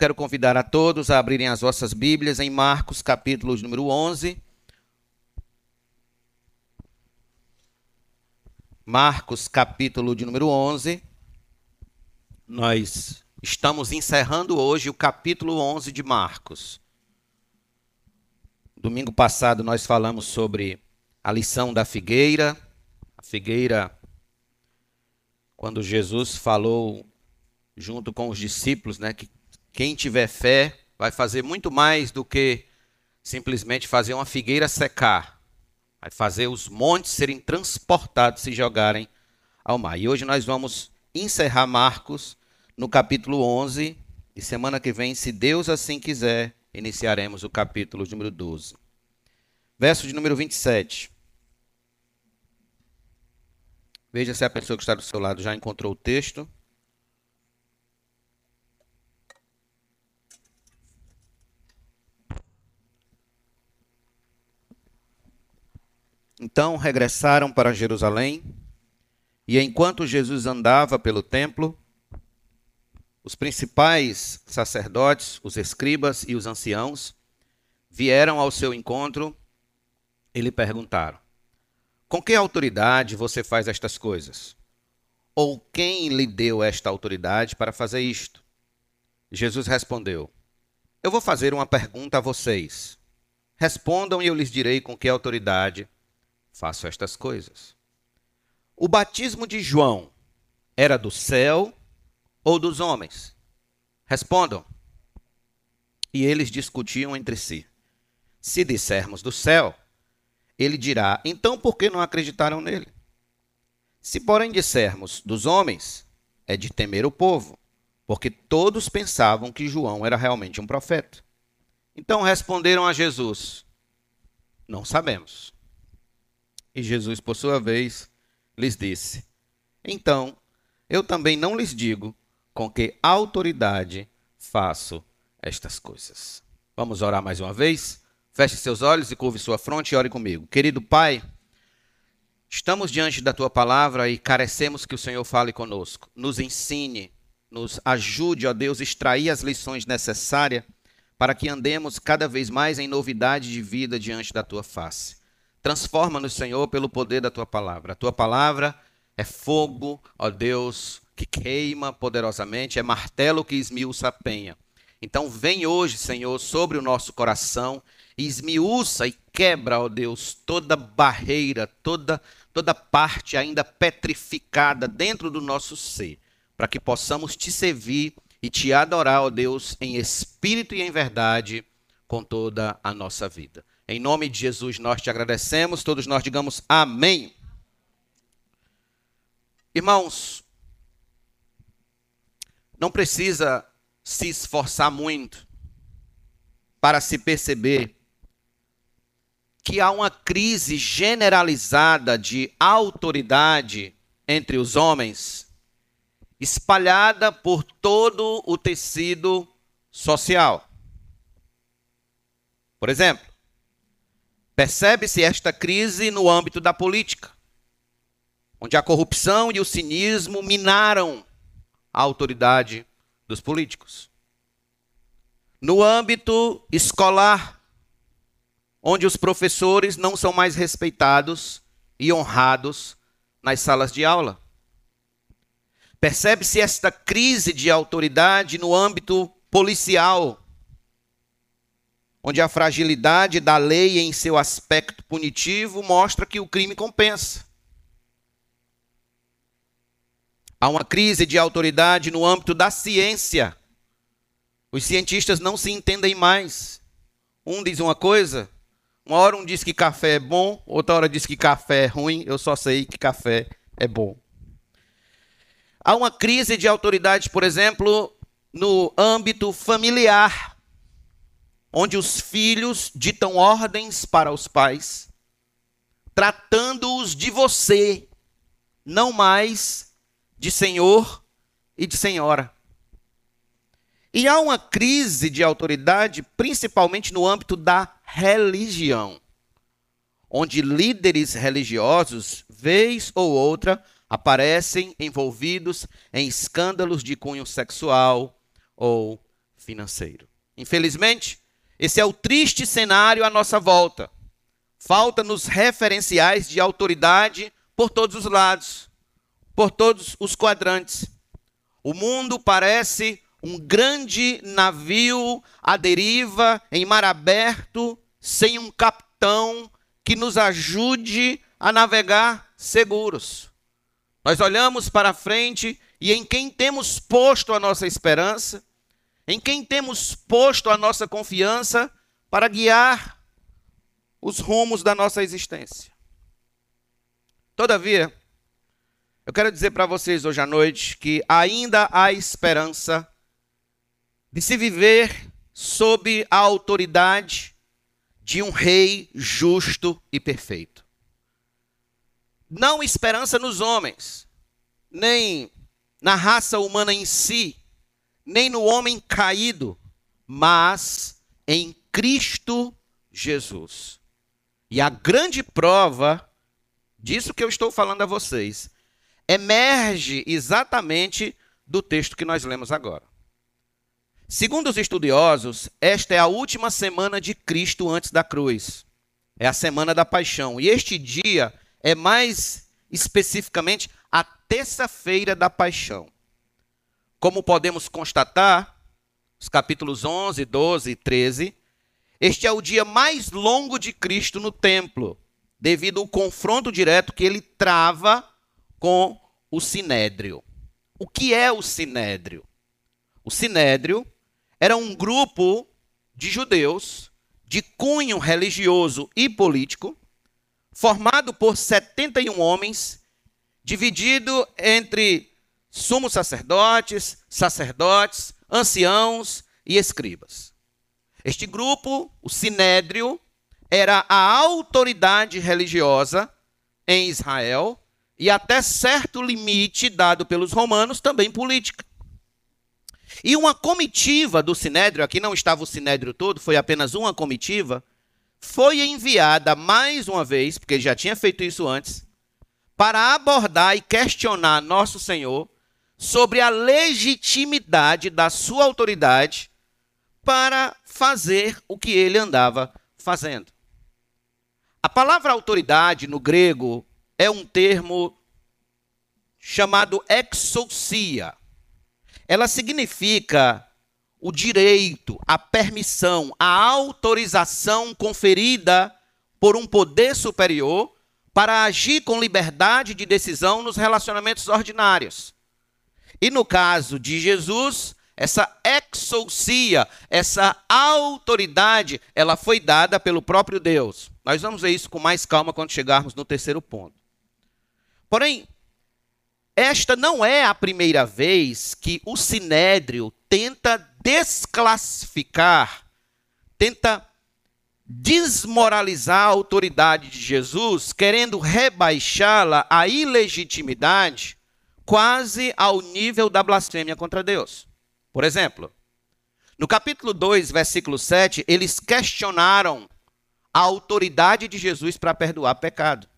quero convidar a todos a abrirem as vossas Bíblias em Marcos, capítulo número 11. Marcos, capítulo de número 11. Nós estamos encerrando hoje o capítulo 11 de Marcos. Domingo passado nós falamos sobre a lição da figueira. A figueira, quando Jesus falou junto com os discípulos, né, que quem tiver fé vai fazer muito mais do que simplesmente fazer uma figueira secar. Vai fazer os montes serem transportados e jogarem ao mar. E hoje nós vamos encerrar Marcos no capítulo 11. E semana que vem, se Deus assim quiser, iniciaremos o capítulo número 12. Verso de número 27. Veja se a pessoa que está do seu lado já encontrou o texto. Então regressaram para Jerusalém, e enquanto Jesus andava pelo templo, os principais sacerdotes, os escribas e os anciãos vieram ao seu encontro e lhe perguntaram: Com que autoridade você faz estas coisas? Ou quem lhe deu esta autoridade para fazer isto? Jesus respondeu: Eu vou fazer uma pergunta a vocês. Respondam e eu lhes direi com que autoridade faço estas coisas. O batismo de João era do céu ou dos homens? Respondam. E eles discutiam entre si. Se dissermos do céu, ele dirá: então por que não acreditaram nele? Se, porém, dissermos dos homens, é de temer o povo, porque todos pensavam que João era realmente um profeta. Então responderam a Jesus: Não sabemos. E Jesus, por sua vez, lhes disse: Então, eu também não lhes digo com que autoridade faço estas coisas. Vamos orar mais uma vez? Feche seus olhos e curve sua fronte e ore comigo. Querido Pai, estamos diante da tua palavra e carecemos que o Senhor fale conosco. Nos ensine, nos ajude, ó Deus, a extrair as lições necessárias para que andemos cada vez mais em novidade de vida diante da tua face. Transforma-nos, Senhor, pelo poder da tua palavra. A tua palavra é fogo, ó Deus, que queima poderosamente, é martelo que esmiuça a penha. Então, vem hoje, Senhor, sobre o nosso coração e esmiuça e quebra, ó Deus, toda barreira, toda, toda parte ainda petrificada dentro do nosso ser, para que possamos te servir e te adorar, ó Deus, em espírito e em verdade, com toda a nossa vida. Em nome de Jesus nós te agradecemos, todos nós digamos amém. Irmãos, não precisa se esforçar muito para se perceber que há uma crise generalizada de autoridade entre os homens, espalhada por todo o tecido social. Por exemplo, Percebe-se esta crise no âmbito da política, onde a corrupção e o cinismo minaram a autoridade dos políticos. No âmbito escolar, onde os professores não são mais respeitados e honrados nas salas de aula. Percebe-se esta crise de autoridade no âmbito policial, onde a fragilidade da lei em seu aspecto punitivo mostra que o crime compensa. Há uma crise de autoridade no âmbito da ciência. Os cientistas não se entendem mais. Um diz uma coisa, uma hora um diz que café é bom, outra hora diz que café é ruim, eu só sei que café é bom. Há uma crise de autoridade, por exemplo, no âmbito familiar onde os filhos ditam ordens para os pais, tratando-os de você, não mais de senhor e de senhora. E há uma crise de autoridade, principalmente no âmbito da religião, onde líderes religiosos, vez ou outra, aparecem envolvidos em escândalos de cunho sexual ou financeiro. Infelizmente, esse é o triste cenário à nossa volta. Falta-nos referenciais de autoridade por todos os lados, por todos os quadrantes. O mundo parece um grande navio à deriva, em mar aberto, sem um capitão que nos ajude a navegar seguros. Nós olhamos para frente e em quem temos posto a nossa esperança, em quem temos posto a nossa confiança para guiar os rumos da nossa existência. Todavia, eu quero dizer para vocês hoje à noite que ainda há esperança de se viver sob a autoridade de um rei justo e perfeito. Não esperança nos homens, nem na raça humana em si, nem no homem caído, mas em Cristo Jesus. E a grande prova disso que eu estou falando a vocês emerge exatamente do texto que nós lemos agora. Segundo os estudiosos, esta é a última semana de Cristo antes da cruz. É a semana da paixão. E este dia é mais especificamente a terça-feira da paixão. Como podemos constatar, os capítulos 11, 12 e 13, este é o dia mais longo de Cristo no templo, devido ao confronto direto que ele trava com o sinédrio. O que é o sinédrio? O sinédrio era um grupo de judeus de cunho religioso e político, formado por 71 homens dividido entre sumos sacerdotes, sacerdotes, anciãos e escribas. Este grupo, o sinédrio, era a autoridade religiosa em Israel e até certo limite dado pelos romanos também política. E uma comitiva do sinédrio, aqui não estava o sinédrio todo, foi apenas uma comitiva, foi enviada mais uma vez, porque já tinha feito isso antes, para abordar e questionar nosso Senhor sobre a legitimidade da sua autoridade para fazer o que ele andava fazendo. A palavra autoridade no grego é um termo chamado exousia. Ela significa o direito, a permissão, a autorização conferida por um poder superior para agir com liberdade de decisão nos relacionamentos ordinários. E no caso de Jesus, essa exousia, essa autoridade, ela foi dada pelo próprio Deus. Nós vamos ver isso com mais calma quando chegarmos no terceiro ponto. Porém, esta não é a primeira vez que o sinédrio tenta desclassificar, tenta desmoralizar a autoridade de Jesus, querendo rebaixá-la à ilegitimidade, quase ao nível da blasfêmia contra Deus. Por exemplo, no capítulo 2, versículo 7, eles questionaram a autoridade de Jesus para perdoar pecado.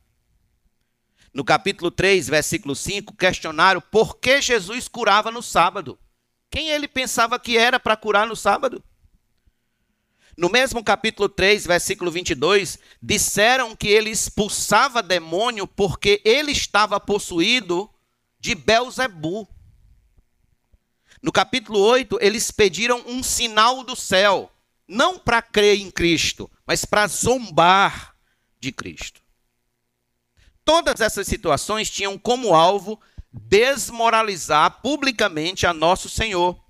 No capítulo 3, versículo 5, questionaram por que Jesus curava no sábado. Quem ele pensava que era para curar no sábado? No mesmo capítulo 3, versículo 22, disseram que ele expulsava demônio porque ele estava possuído de Belzebu. No capítulo 8, eles pediram um sinal do céu, não para crer em Cristo, mas para zombar de Cristo. Todas essas situações tinham como alvo desmoralizar publicamente a nosso Senhor,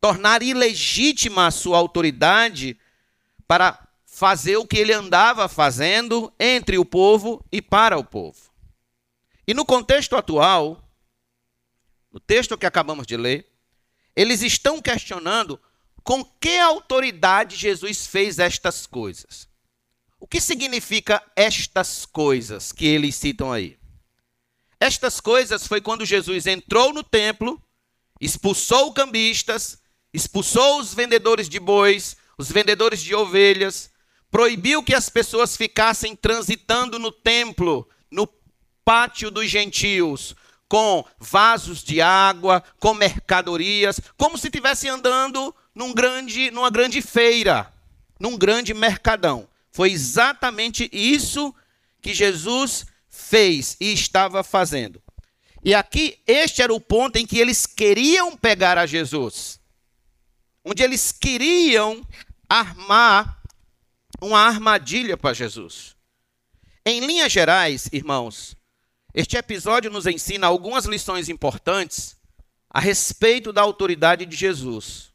tornar ilegítima a sua autoridade para fazer o que ele andava fazendo entre o povo e para o povo. E no contexto atual, no texto que acabamos de ler, eles estão questionando com que autoridade Jesus fez estas coisas. O que significa estas coisas que eles citam aí? Estas coisas foi quando Jesus entrou no templo, expulsou cambistas, expulsou os vendedores de bois, os vendedores de ovelhas, proibiu que as pessoas ficassem transitando no templo, no pátio dos gentios, com vasos de água, com mercadorias, como se estivessem andando num grande, numa grande feira, num grande mercadão. Foi exatamente isso que Jesus fez e estava fazendo. E aqui, este era o ponto em que eles queriam pegar a Jesus. Onde eles queriam armar uma armadilha para Jesus. Em linhas gerais, irmãos, este episódio nos ensina algumas lições importantes a respeito da autoridade de Jesus,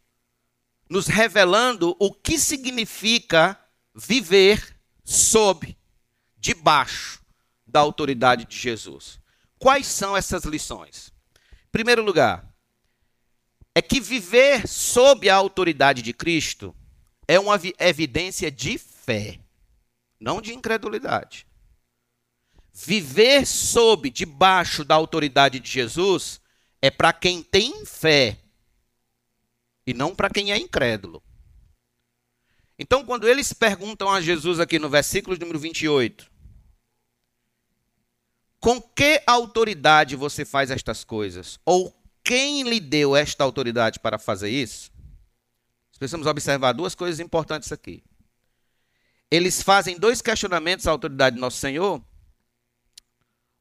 nos revelando o que significa viver sob, debaixo da autoridade de Jesus. Quais são essas lições? Em primeiro lugar, é que viver sob a autoridade de Cristo é uma evidência de fé, não de incredulidade. Viver sob, debaixo da autoridade de Jesus, é para quem tem fé e não para quem é incrédulo. Então, quando eles perguntam a Jesus aqui no versículo número 28, com que autoridade você faz estas coisas? Ou quem lhe deu esta autoridade para fazer isso? Precisamos observar duas coisas importantes aqui. Eles fazem dois questionamentos à autoridade do nosso Senhor,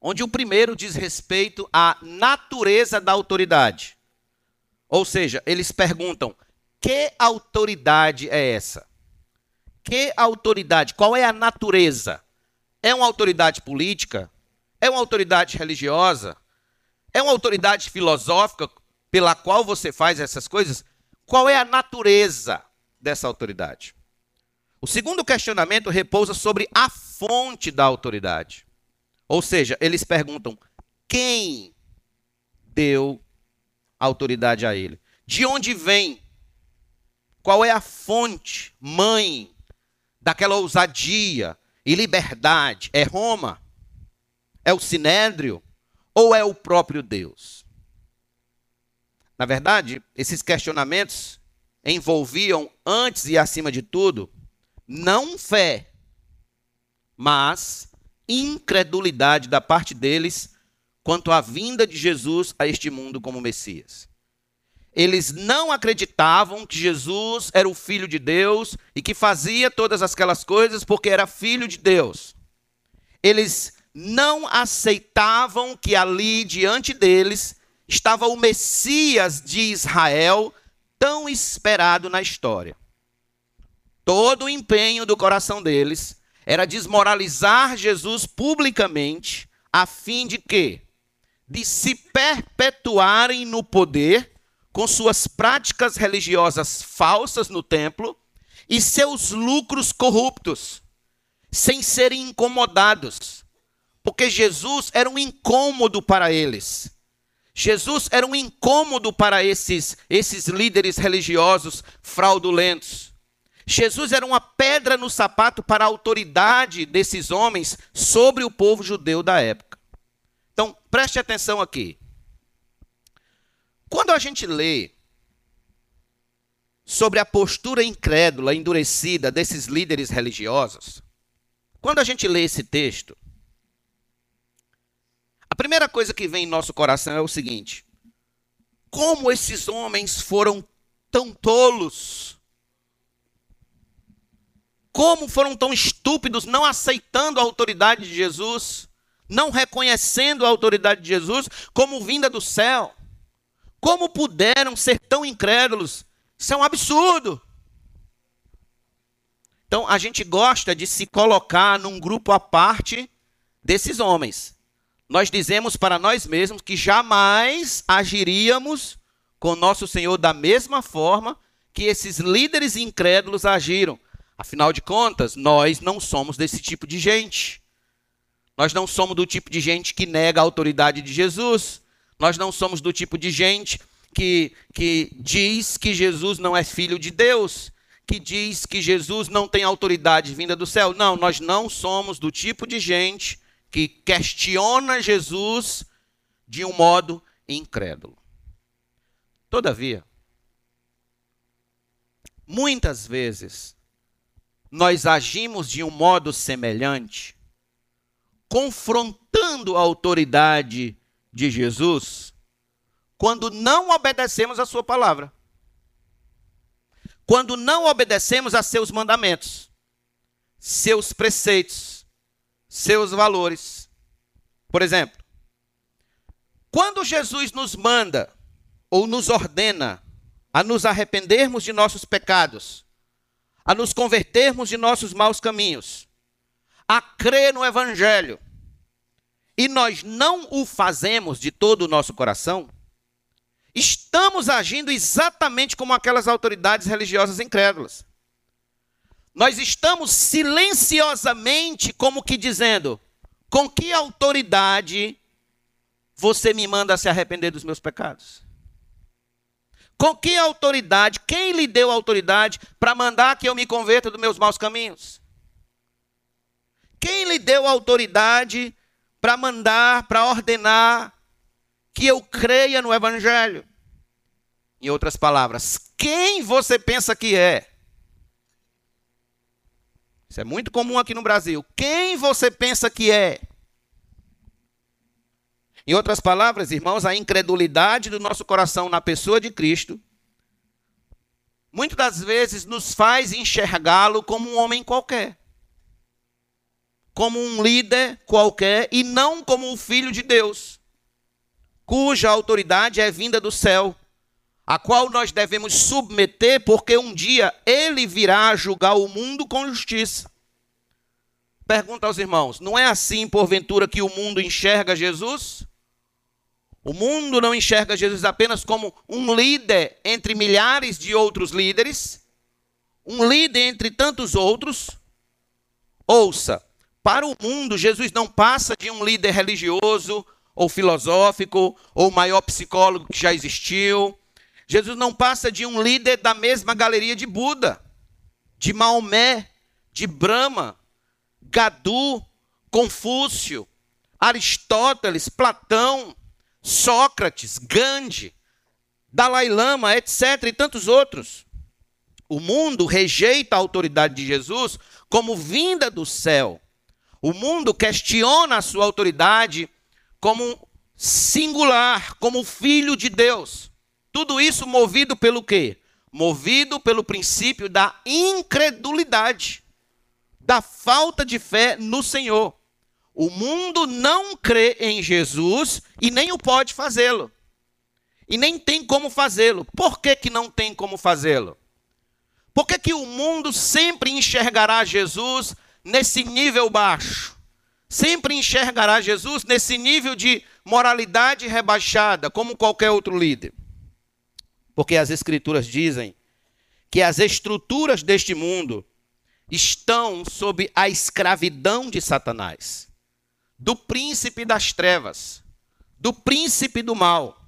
onde o primeiro diz respeito à natureza da autoridade. Ou seja, eles perguntam: que autoridade é essa? Que autoridade? Qual é a natureza? É uma autoridade política? É uma autoridade religiosa? É uma autoridade filosófica pela qual você faz essas coisas? Qual é a natureza dessa autoridade? O segundo questionamento repousa sobre a fonte da autoridade. Ou seja, eles perguntam: quem deu autoridade a ele? De onde vem? Qual é a fonte, mãe, daquela ousadia e liberdade? É Roma? É o Sinédrio? Ou é o próprio Deus? Na verdade, esses questionamentos envolviam, antes e acima de tudo, não fé, mas incredulidade da parte deles quanto à vinda de Jesus a este mundo como Messias. Eles não acreditavam que Jesus era o Filho de Deus e que fazia todas aquelas coisas porque era Filho de Deus. Eles não aceitavam que ali diante deles estava o Messias de Israel, tão esperado na história. Todo o empenho do coração deles era desmoralizar Jesus publicamente, a fim de que? De se perpetuarem no poder com suas práticas religiosas falsas no templo e seus lucros corruptos, sem serem incomodados, porque Jesus era um incômodo para eles. Jesus era um incômodo para esses, esses líderes religiosos fraudulentos. Jesus era uma pedra no sapato para a autoridade desses homens sobre o povo judeu da época. Então, preste atenção aqui. Quando a gente lê sobre a postura incrédula, endurecida desses líderes religiosos, quando a gente lê esse texto, a primeira coisa que vem em nosso coração é o seguinte: como esses homens foram tão tolos como foram tão estúpidos não aceitando a autoridade de Jesus, não reconhecendo a autoridade de Jesus como vinda do céu? Como puderam ser tão incrédulos? Isso é um absurdo. Então a gente gosta de se colocar num grupo à parte desses homens. Nós dizemos para nós mesmos que jamais agiríamos com nosso Senhor da mesma forma que esses líderes incrédulos agiram. Afinal de contas, nós não somos desse tipo de gente. Nós não somos do tipo de gente que nega a autoridade de Jesus. Nós não somos do tipo de gente que, que diz que Jesus não é filho de Deus, que diz que Jesus não tem autoridade vinda do céu. Não, nós não somos do tipo de gente que questiona Jesus de um modo incrédulo. Todavia, muitas vezes, nós agimos de um modo semelhante, confrontando a autoridade de Jesus, quando não obedecemos a sua palavra. quando não obedecemos a seus mandamentos, seus preceitos, seus valores. Por exemplo, quando Jesus nos manda ou nos ordena a nos arrependermos de nossos pecados, a nos convertermos de nossos maus caminhos, a crer no Evangelho, e nós não o fazemos de todo o nosso coração, estamos agindo exatamente como aquelas autoridades religiosas incrédulas. Nós estamos silenciosamente, como que dizendo: com que autoridade você me manda se arrepender dos meus pecados? Com que autoridade? Quem lhe deu autoridade para mandar que eu me converta dos meus maus caminhos? Quem lhe deu autoridade para mandar, para ordenar que eu creia no Evangelho? Em outras palavras, quem você pensa que é? Isso é muito comum aqui no Brasil. Quem você pensa que é? Em outras palavras, irmãos, a incredulidade do nosso coração na pessoa de Cristo muitas das vezes nos faz enxergá-lo como um homem qualquer, como um líder qualquer e não como o filho de Deus, cuja autoridade é vinda do céu, a qual nós devemos submeter, porque um dia ele virá julgar o mundo com justiça. Pergunta aos irmãos: não é assim, porventura, que o mundo enxerga Jesus? O mundo não enxerga Jesus apenas como um líder entre milhares de outros líderes, um líder entre tantos outros. Ouça, para o mundo, Jesus não passa de um líder religioso ou filosófico ou maior psicólogo que já existiu. Jesus não passa de um líder da mesma galeria de Buda, de Maomé, de Brahma, Gadu, Confúcio, Aristóteles, Platão, Sócrates, Gandhi, Dalai Lama, etc., e tantos outros. O mundo rejeita a autoridade de Jesus como vinda do céu. O mundo questiona a sua autoridade como singular, como filho de Deus. Tudo isso movido pelo quê? Movido pelo princípio da incredulidade, da falta de fé no Senhor. O mundo não crê em Jesus e nem o pode fazê-lo. E nem tem como fazê-lo. Por que, que não tem como fazê-lo? Por que, que o mundo sempre enxergará Jesus nesse nível baixo? Sempre enxergará Jesus nesse nível de moralidade rebaixada, como qualquer outro líder. Porque as Escrituras dizem que as estruturas deste mundo estão sob a escravidão de Satanás do príncipe das trevas, do príncipe do mal.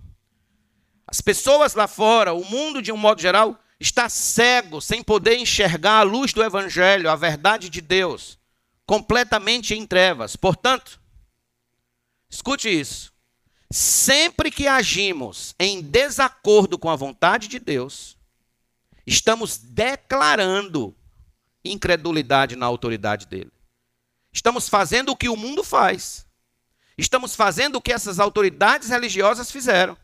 As pessoas lá fora, o mundo de um modo geral, está cego, sem poder enxergar a luz do Evangelho, a verdade de Deus, completamente em trevas. Portanto, escute isso. Sempre que agimos em desacordo com a vontade de Deus, estamos declarando incredulidade na autoridade dele. Estamos fazendo o que o mundo faz. Estamos fazendo o que essas autoridades religiosas fizeram.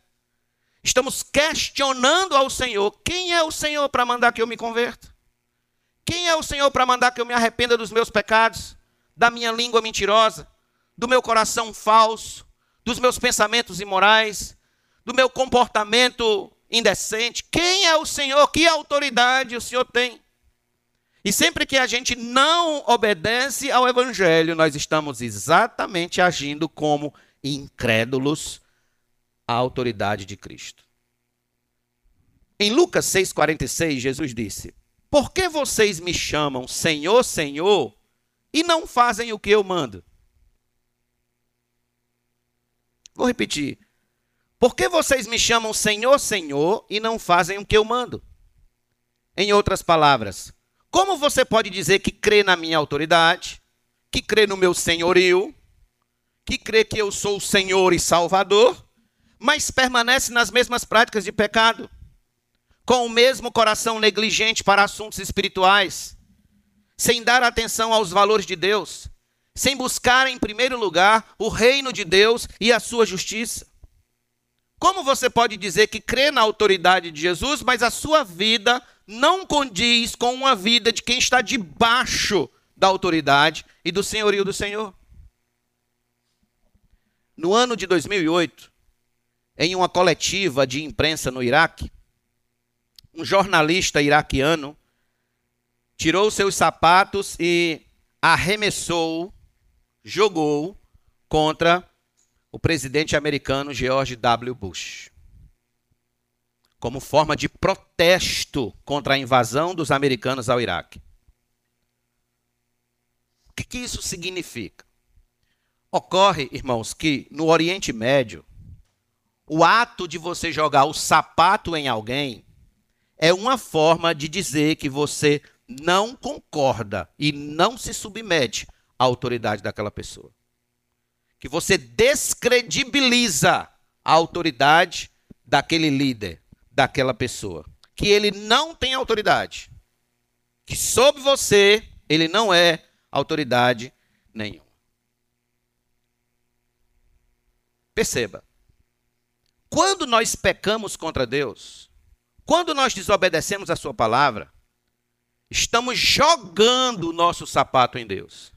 Estamos questionando ao Senhor: quem é o Senhor para mandar que eu me converta? Quem é o Senhor para mandar que eu me arrependa dos meus pecados, da minha língua mentirosa, do meu coração falso, dos meus pensamentos imorais, do meu comportamento indecente? Quem é o Senhor? Que autoridade o Senhor tem? E sempre que a gente não obedece ao Evangelho, nós estamos exatamente agindo como incrédulos à autoridade de Cristo. Em Lucas 6,46, Jesus disse: Por que vocês me chamam Senhor, Senhor, e não fazem o que eu mando? Vou repetir. Por que vocês me chamam Senhor, Senhor, e não fazem o que eu mando? Em outras palavras, como você pode dizer que crê na minha autoridade, que crê no meu senhorio, que crê que eu sou o Senhor e Salvador, mas permanece nas mesmas práticas de pecado, com o mesmo coração negligente para assuntos espirituais, sem dar atenção aos valores de Deus, sem buscar em primeiro lugar o reino de Deus e a sua justiça? Como você pode dizer que crê na autoridade de Jesus, mas a sua vida não condiz com uma vida de quem está debaixo da autoridade e do senhorio do Senhor. No ano de 2008, em uma coletiva de imprensa no Iraque, um jornalista iraquiano tirou seus sapatos e arremessou, jogou contra o presidente americano George W. Bush. Como forma de protesto contra a invasão dos americanos ao Iraque. O que, que isso significa? Ocorre, irmãos, que no Oriente Médio, o ato de você jogar o sapato em alguém é uma forma de dizer que você não concorda e não se submete à autoridade daquela pessoa. Que você descredibiliza a autoridade daquele líder, daquela pessoa. Que ele não tem autoridade. Que sobre você ele não é autoridade nenhuma. Perceba. Quando nós pecamos contra Deus, quando nós desobedecemos a Sua palavra, estamos jogando o nosso sapato em Deus.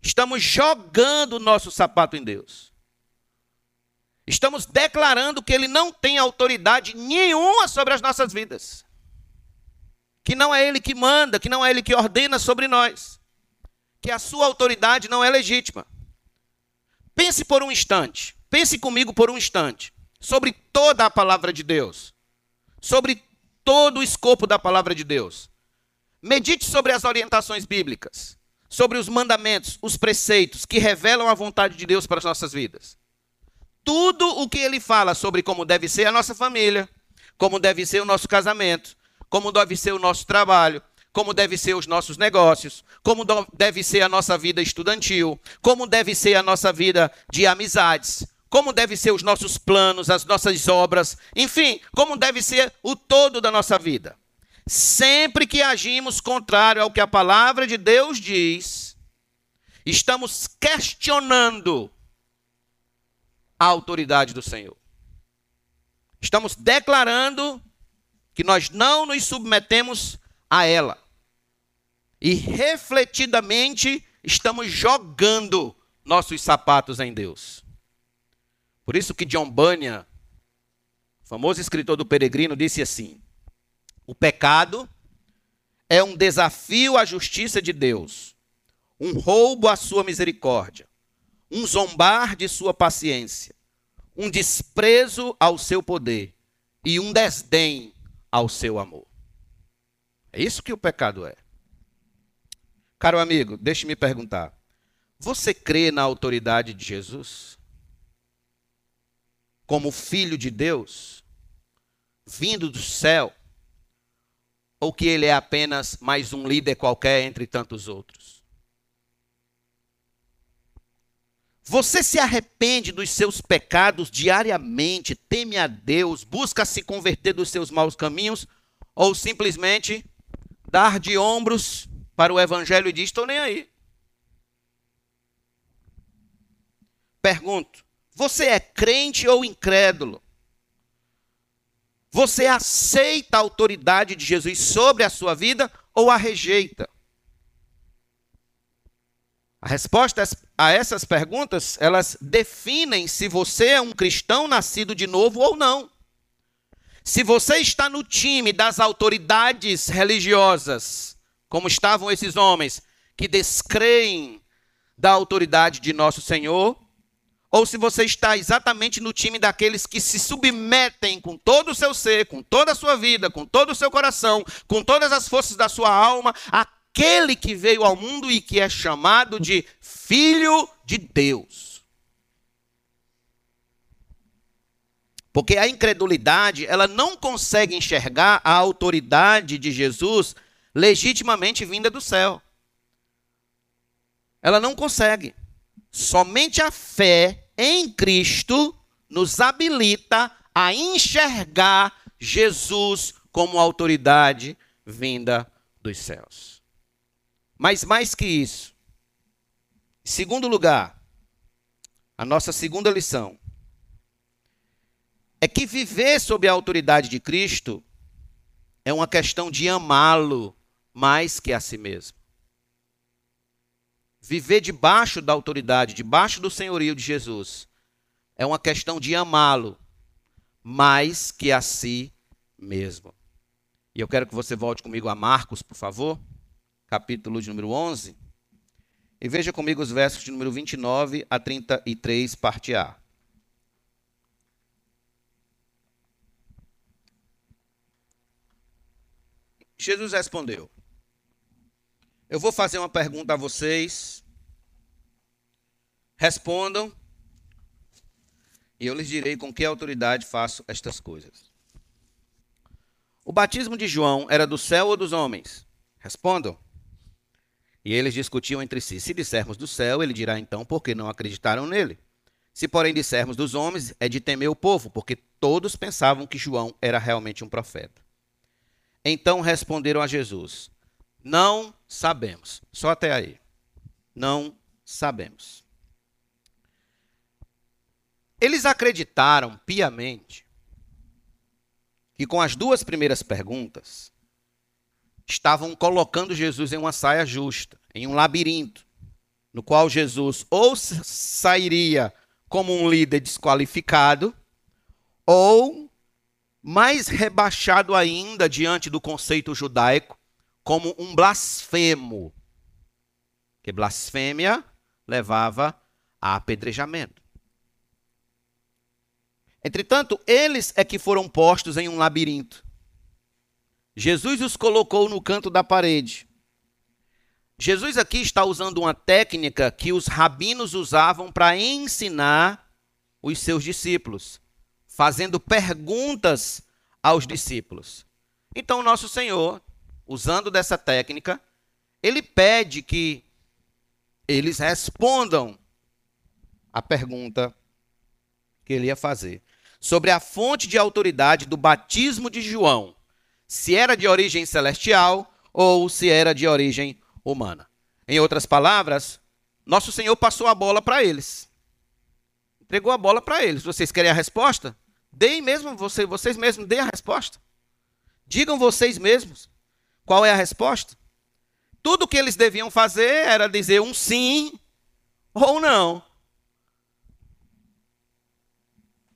Estamos jogando o nosso sapato em Deus. Estamos declarando que Ele não tem autoridade nenhuma sobre as nossas vidas. Que não é Ele que manda, que não é Ele que ordena sobre nós. Que a Sua autoridade não é legítima. Pense por um instante, pense comigo por um instante sobre toda a palavra de Deus, sobre todo o escopo da palavra de Deus. Medite sobre as orientações bíblicas, sobre os mandamentos, os preceitos que revelam a vontade de Deus para as nossas vidas. Tudo o que ele fala sobre como deve ser a nossa família, como deve ser o nosso casamento, como deve ser o nosso trabalho, como deve ser os nossos negócios, como deve ser a nossa vida estudantil, como deve ser a nossa vida de amizades, como devem ser os nossos planos, as nossas obras, enfim, como deve ser o todo da nossa vida. Sempre que agimos contrário ao que a palavra de Deus diz, estamos questionando a autoridade do Senhor. Estamos declarando que nós não nos submetemos a ela. E refletidamente estamos jogando nossos sapatos em Deus. Por isso que John Bunyan, famoso escritor do Peregrino, disse assim: O pecado é um desafio à justiça de Deus, um roubo à sua misericórdia, um zombar de sua paciência, um desprezo ao seu poder e um desdém ao seu amor. É isso que o pecado é. Caro amigo, deixe-me perguntar: você crê na autoridade de Jesus? como filho de Deus, vindo do céu, ou que ele é apenas mais um líder qualquer entre tantos outros? Você se arrepende dos seus pecados diariamente, teme a Deus, busca se converter dos seus maus caminhos, ou simplesmente dar de ombros para o evangelho e diz: estou nem aí. Pergunto: você é crente ou incrédulo? Você aceita a autoridade de Jesus sobre a sua vida ou a rejeita? A resposta a essas perguntas, elas definem se você é um cristão nascido de novo ou não. Se você está no time das autoridades religiosas, como estavam esses homens que descreem da autoridade de nosso Senhor, ou se você está exatamente no time daqueles que se submetem com todo o seu ser, com toda a sua vida, com todo o seu coração, com todas as forças da sua alma, aquele que veio ao mundo e que é chamado de Filho de Deus. Porque a incredulidade, ela não consegue enxergar a autoridade de Jesus legitimamente vinda do céu. Ela não consegue. Somente a fé em Cristo nos habilita a enxergar Jesus como autoridade vinda dos céus. Mas mais que isso, segundo lugar, a nossa segunda lição é que viver sob a autoridade de Cristo é uma questão de amá-lo mais que a si mesmo. Viver debaixo da autoridade, debaixo do senhorio de Jesus, é uma questão de amá-lo mais que a si mesmo. E eu quero que você volte comigo a Marcos, por favor, capítulo de número 11, e veja comigo os versos de número 29 a 33, parte A. Jesus respondeu: Eu vou fazer uma pergunta a vocês. Respondam, e eu lhes direi com que autoridade faço estas coisas. O batismo de João era do céu ou dos homens? Respondam. E eles discutiam entre si: Se dissermos do céu, ele dirá então por que não acreditaram nele. Se, porém, dissermos dos homens, é de temer o povo, porque todos pensavam que João era realmente um profeta. Então responderam a Jesus: Não sabemos. Só até aí. Não sabemos. Eles acreditaram piamente que com as duas primeiras perguntas estavam colocando Jesus em uma saia justa, em um labirinto, no qual Jesus ou sairia como um líder desqualificado, ou mais rebaixado ainda diante do conceito judaico, como um blasfemo. Que blasfêmia levava a apedrejamento. Entretanto, eles é que foram postos em um labirinto. Jesus os colocou no canto da parede. Jesus aqui está usando uma técnica que os rabinos usavam para ensinar os seus discípulos fazendo perguntas aos discípulos. Então, nosso Senhor, usando dessa técnica, ele pede que eles respondam a pergunta que ele ia fazer sobre a fonte de autoridade do batismo de João, se era de origem celestial ou se era de origem humana. Em outras palavras, nosso Senhor passou a bola para eles. Entregou a bola para eles. Vocês querem a resposta? Deem mesmo, você, vocês mesmos deem a resposta. Digam vocês mesmos qual é a resposta. Tudo o que eles deviam fazer era dizer um sim ou não.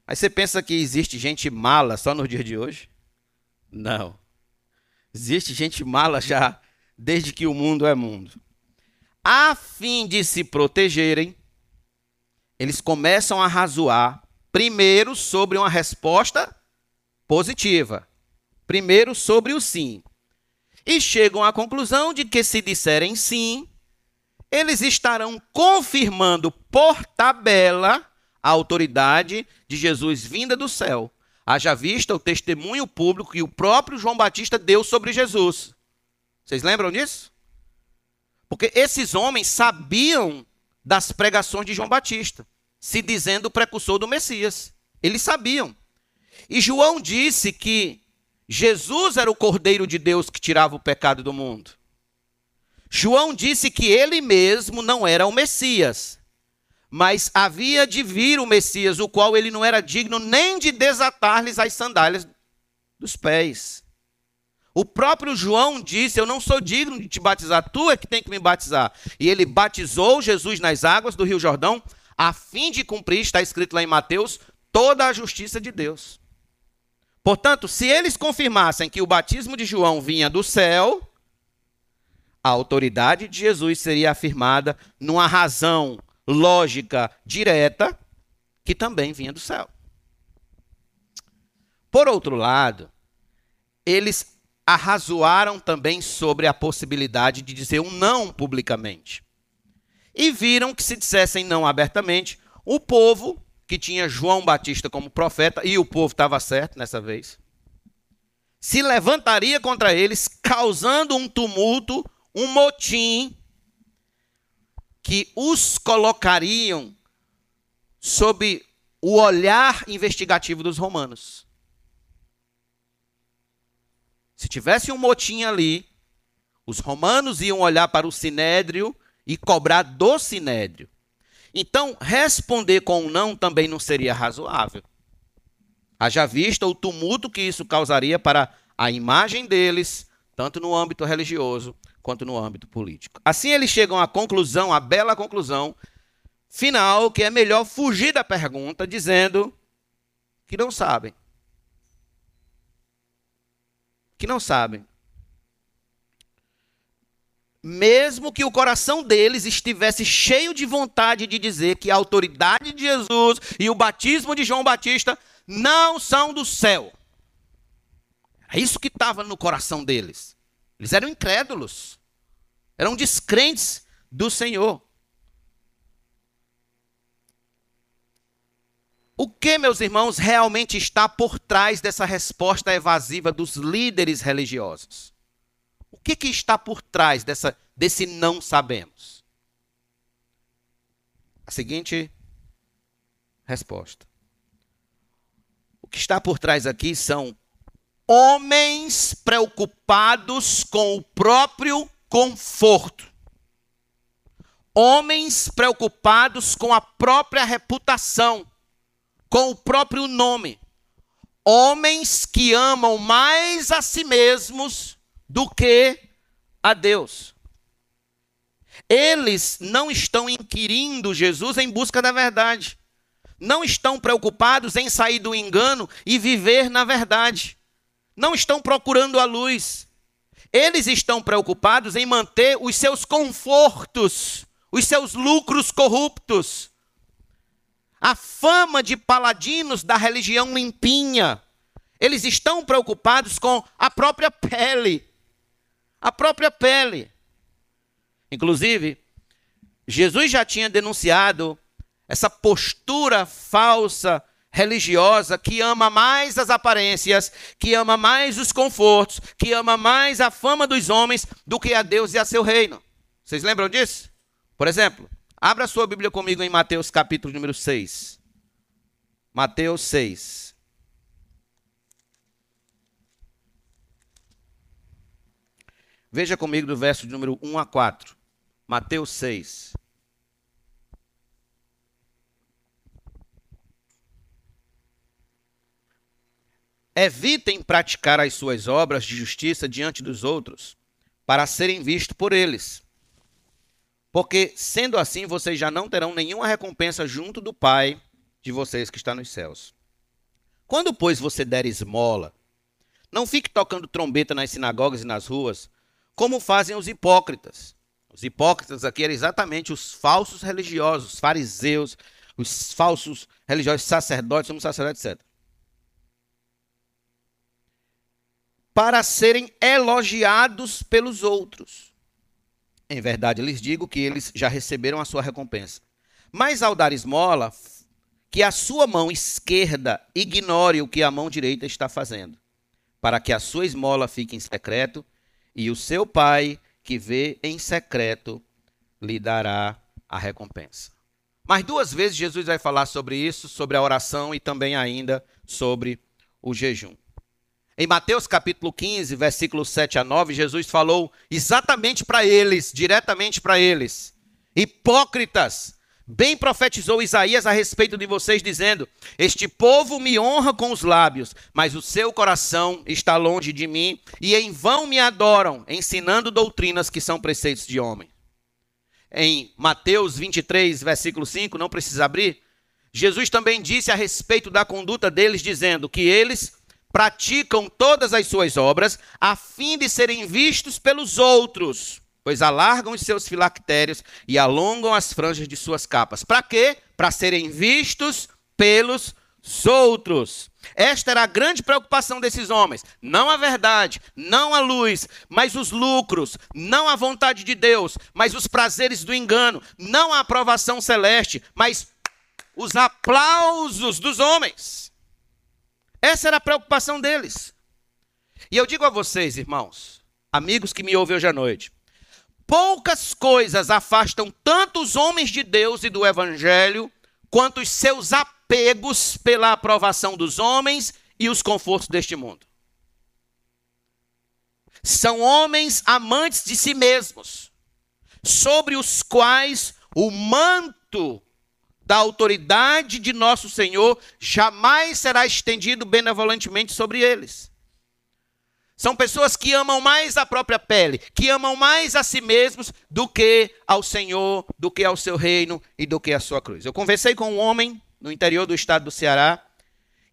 Aí você pensa que existe gente mala só no dia de hoje? Não. Existe gente mala já desde que o mundo é mundo. A fim de se protegerem, eles começam a razoar Primeiro, sobre uma resposta positiva. Primeiro, sobre o sim. E chegam à conclusão de que, se disserem sim, eles estarão confirmando por tabela a autoridade de Jesus vinda do céu. Haja vista o testemunho público que o próprio João Batista deu sobre Jesus. Vocês lembram disso? Porque esses homens sabiam das pregações de João Batista se dizendo o precursor do Messias. Eles sabiam. E João disse que Jesus era o Cordeiro de Deus que tirava o pecado do mundo. João disse que ele mesmo não era o Messias, mas havia de vir o Messias, o qual ele não era digno nem de desatar-lhes as sandálias dos pés. O próprio João disse: Eu não sou digno de te batizar, tu é que tem que me batizar. E ele batizou Jesus nas águas do Rio Jordão, a fim de cumprir, está escrito lá em Mateus, toda a justiça de Deus. Portanto, se eles confirmassem que o batismo de João vinha do céu, a autoridade de Jesus seria afirmada numa razão lógica direta que também vinha do céu. Por outro lado, eles arrazoaram também sobre a possibilidade de dizer um não publicamente e viram que se dissessem não abertamente, o povo, que tinha João Batista como profeta, e o povo estava certo nessa vez, se levantaria contra eles, causando um tumulto, um motim, que os colocariam sob o olhar investigativo dos romanos. Se tivesse um motim ali, os romanos iam olhar para o sinédrio e cobrar do sinédrio. Então, responder com um não também não seria razoável. Haja vista o tumulto que isso causaria para a imagem deles, tanto no âmbito religioso quanto no âmbito político. Assim eles chegam à conclusão, à bela conclusão final, que é melhor fugir da pergunta dizendo que não sabem. Que não sabem. Mesmo que o coração deles estivesse cheio de vontade de dizer que a autoridade de Jesus e o batismo de João Batista não são do céu. É isso que estava no coração deles. Eles eram incrédulos. Eram descrentes do Senhor. O que, meus irmãos, realmente está por trás dessa resposta evasiva dos líderes religiosos? O que, que está por trás dessa, desse não sabemos? A seguinte resposta. O que está por trás aqui são homens preocupados com o próprio conforto. Homens preocupados com a própria reputação, com o próprio nome. Homens que amam mais a si mesmos do que a Deus. Eles não estão inquirindo Jesus em busca da verdade. Não estão preocupados em sair do engano e viver na verdade não estão procurando a luz. Eles estão preocupados em manter os seus confortos, os seus lucros corruptos. A fama de paladinos da religião limpinha. Eles estão preocupados com a própria pele. A própria pele. Inclusive, Jesus já tinha denunciado essa postura falsa religiosa que ama mais as aparências, que ama mais os confortos, que ama mais a fama dos homens do que a Deus e a seu reino. Vocês lembram disso? Por exemplo, abra sua Bíblia comigo em Mateus capítulo número 6. Mateus 6. Veja comigo do verso número 1 a 4. Mateus 6. Evitem praticar as suas obras de justiça diante dos outros, para serem vistos por eles. Porque, sendo assim, vocês já não terão nenhuma recompensa junto do Pai de vocês que está nos céus. Quando, pois, você der esmola, não fique tocando trombeta nas sinagogas e nas ruas, como fazem os hipócritas. Os hipócritas aqui eram exatamente os falsos religiosos, os fariseus, os falsos religiosos, sacerdotes, somos sacerdotes, etc. para serem elogiados pelos outros. Em verdade, lhes digo que eles já receberam a sua recompensa. Mas ao dar esmola, que a sua mão esquerda ignore o que a mão direita está fazendo, para que a sua esmola fique em secreto, e o seu pai, que vê em secreto, lhe dará a recompensa. Mas duas vezes Jesus vai falar sobre isso, sobre a oração e também ainda sobre o jejum. Em Mateus capítulo 15, versículos 7 a 9, Jesus falou exatamente para eles, diretamente para eles: Hipócritas, bem profetizou Isaías a respeito de vocês, dizendo: Este povo me honra com os lábios, mas o seu coração está longe de mim, e em vão me adoram, ensinando doutrinas que são preceitos de homem. Em Mateus 23, versículo 5, não precisa abrir. Jesus também disse a respeito da conduta deles, dizendo que eles praticam todas as suas obras, a fim de serem vistos pelos outros, pois alargam os seus filactérios e alongam as franjas de suas capas. Para quê? Para serem vistos pelos outros. Esta era a grande preocupação desses homens. Não a verdade, não a luz, mas os lucros, não a vontade de Deus, mas os prazeres do engano, não a aprovação celeste, mas os aplausos dos homens. Essa era a preocupação deles. E eu digo a vocês, irmãos, amigos que me ouvem hoje à noite, poucas coisas afastam tanto os homens de Deus e do Evangelho quanto os seus apegos pela aprovação dos homens e os confortos deste mundo. São homens amantes de si mesmos, sobre os quais o manto da autoridade de nosso Senhor jamais será estendido benevolentemente sobre eles. São pessoas que amam mais a própria pele, que amam mais a si mesmos do que ao Senhor, do que ao seu reino e do que à sua cruz. Eu conversei com um homem no interior do estado do Ceará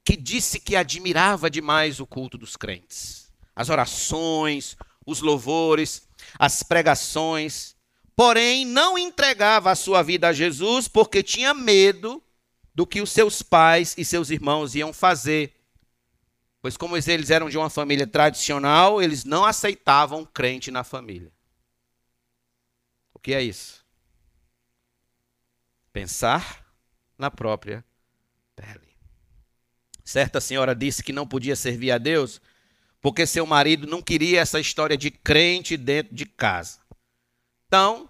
que disse que admirava demais o culto dos crentes. As orações, os louvores, as pregações, porém não entregava a sua vida a Jesus porque tinha medo do que os seus pais e seus irmãos iam fazer. Pois, como eles eram de uma família tradicional, eles não aceitavam crente na família. O que é isso? Pensar na própria pele. Certa senhora disse que não podia servir a Deus porque seu marido não queria essa história de crente dentro de casa. Então,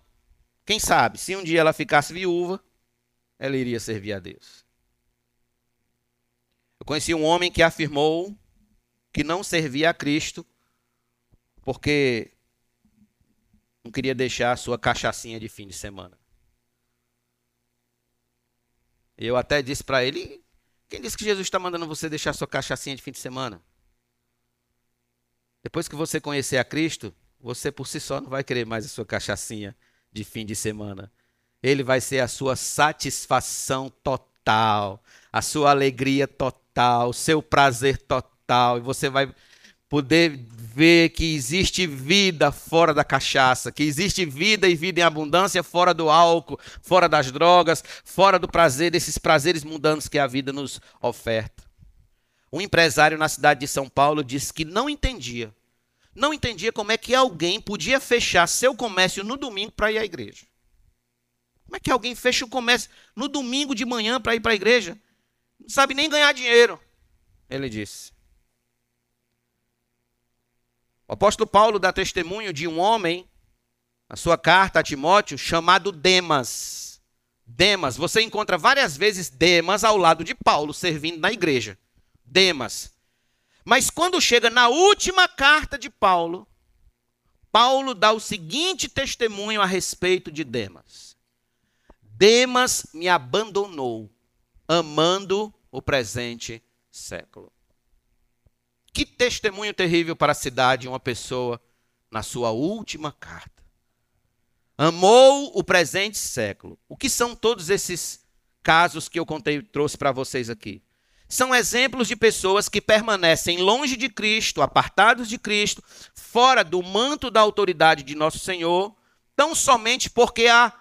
quem sabe, se um dia ela ficasse viúva, ela iria servir a Deus. Eu conheci um homem que afirmou que não servia a Cristo porque não queria deixar a sua cachaçinha de fim de semana. Eu até disse para ele: quem disse que Jesus está mandando você deixar sua cachaçinha de fim de semana? Depois que você conhecer a Cristo, você por si só não vai querer mais a sua cachaçinha de fim de semana. Ele vai ser a sua satisfação total, a sua alegria total, o seu prazer total. E você vai poder ver que existe vida fora da cachaça, que existe vida e vida em abundância fora do álcool, fora das drogas, fora do prazer, desses prazeres mundanos que a vida nos oferta. Um empresário na cidade de São Paulo disse que não entendia, não entendia como é que alguém podia fechar seu comércio no domingo para ir à igreja. Como é que alguém fecha o comércio no domingo de manhã para ir para a igreja? Não sabe nem ganhar dinheiro, ele disse. O apóstolo Paulo dá testemunho de um homem, na sua carta a Timóteo, chamado Demas. Demas, você encontra várias vezes Demas ao lado de Paulo, servindo na igreja. Demas. Mas quando chega na última carta de Paulo, Paulo dá o seguinte testemunho a respeito de Demas: Demas me abandonou, amando o presente século. Que testemunho terrível para a cidade, uma pessoa na sua última carta. Amou o presente século. O que são todos esses casos que eu contei trouxe para vocês aqui? São exemplos de pessoas que permanecem longe de Cristo, apartados de Cristo, fora do manto da autoridade de nosso Senhor, tão somente porque há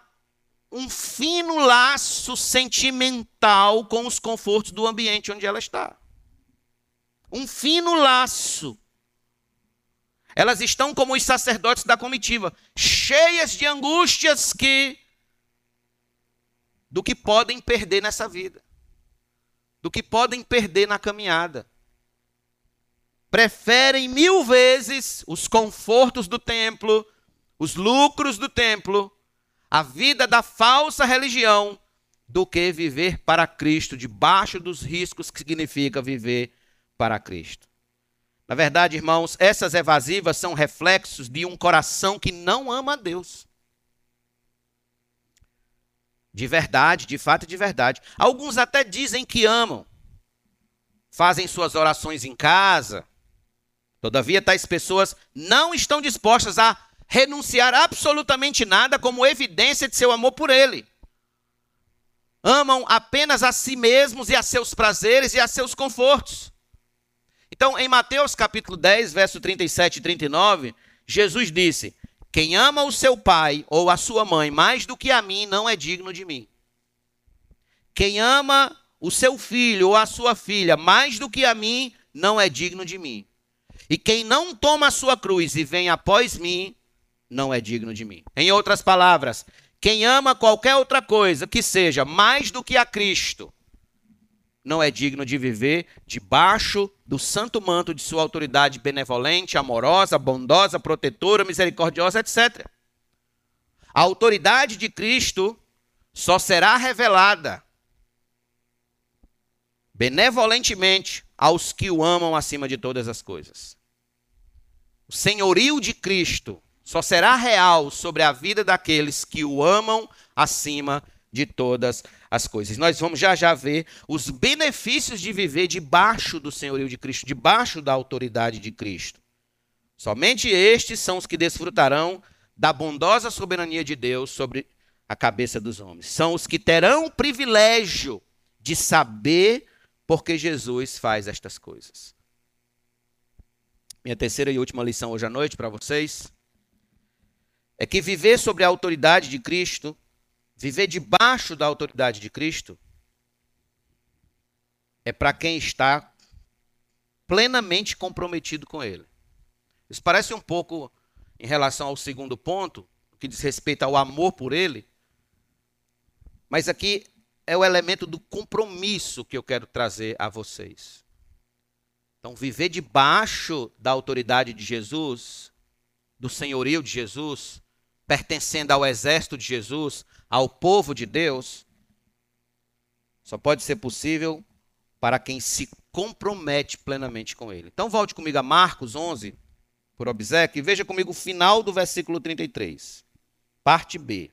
um fino laço sentimental com os confortos do ambiente onde ela está um fino laço. Elas estão como os sacerdotes da comitiva, cheias de angústias que do que podem perder nessa vida, do que podem perder na caminhada. Preferem mil vezes os confortos do templo, os lucros do templo, a vida da falsa religião, do que viver para Cristo, debaixo dos riscos que significa viver para Cristo. Na verdade, irmãos, essas evasivas são reflexos de um coração que não ama a Deus. De verdade, de fato e de verdade. Alguns até dizem que amam, fazem suas orações em casa. Todavia, tais pessoas não estão dispostas a renunciar absolutamente nada como evidência de seu amor por Ele. Amam apenas a si mesmos e a seus prazeres e a seus confortos. Então, em Mateus capítulo 10, verso 37 e 39, Jesus disse: Quem ama o seu pai ou a sua mãe mais do que a mim não é digno de mim. Quem ama o seu filho ou a sua filha mais do que a mim não é digno de mim. E quem não toma a sua cruz e vem após mim não é digno de mim. Em outras palavras, quem ama qualquer outra coisa que seja mais do que a Cristo não é digno de viver debaixo do santo manto de sua autoridade benevolente, amorosa, bondosa, protetora, misericordiosa, etc. A autoridade de Cristo só será revelada benevolentemente aos que o amam acima de todas as coisas. O senhorio de Cristo só será real sobre a vida daqueles que o amam acima de todas as coisas. Nós vamos já já ver os benefícios de viver debaixo do senhorio de Cristo, debaixo da autoridade de Cristo. Somente estes são os que desfrutarão da bondosa soberania de Deus sobre a cabeça dos homens. São os que terão o privilégio de saber porque Jesus faz estas coisas. Minha terceira e última lição hoje à noite para vocês é que viver sobre a autoridade de Cristo, viver debaixo da autoridade de Cristo, é para quem está plenamente comprometido com Ele. Isso parece um pouco em relação ao segundo ponto, que diz respeito ao amor por Ele, mas aqui é o elemento do compromisso que eu quero trazer a vocês. Então, viver debaixo da autoridade de Jesus, do senhorio de Jesus, pertencendo ao exército de Jesus, ao povo de Deus, só pode ser possível para quem se compromete plenamente com ele. Então, volte comigo a Marcos 11, por obséquio, e veja comigo o final do versículo 33, parte B.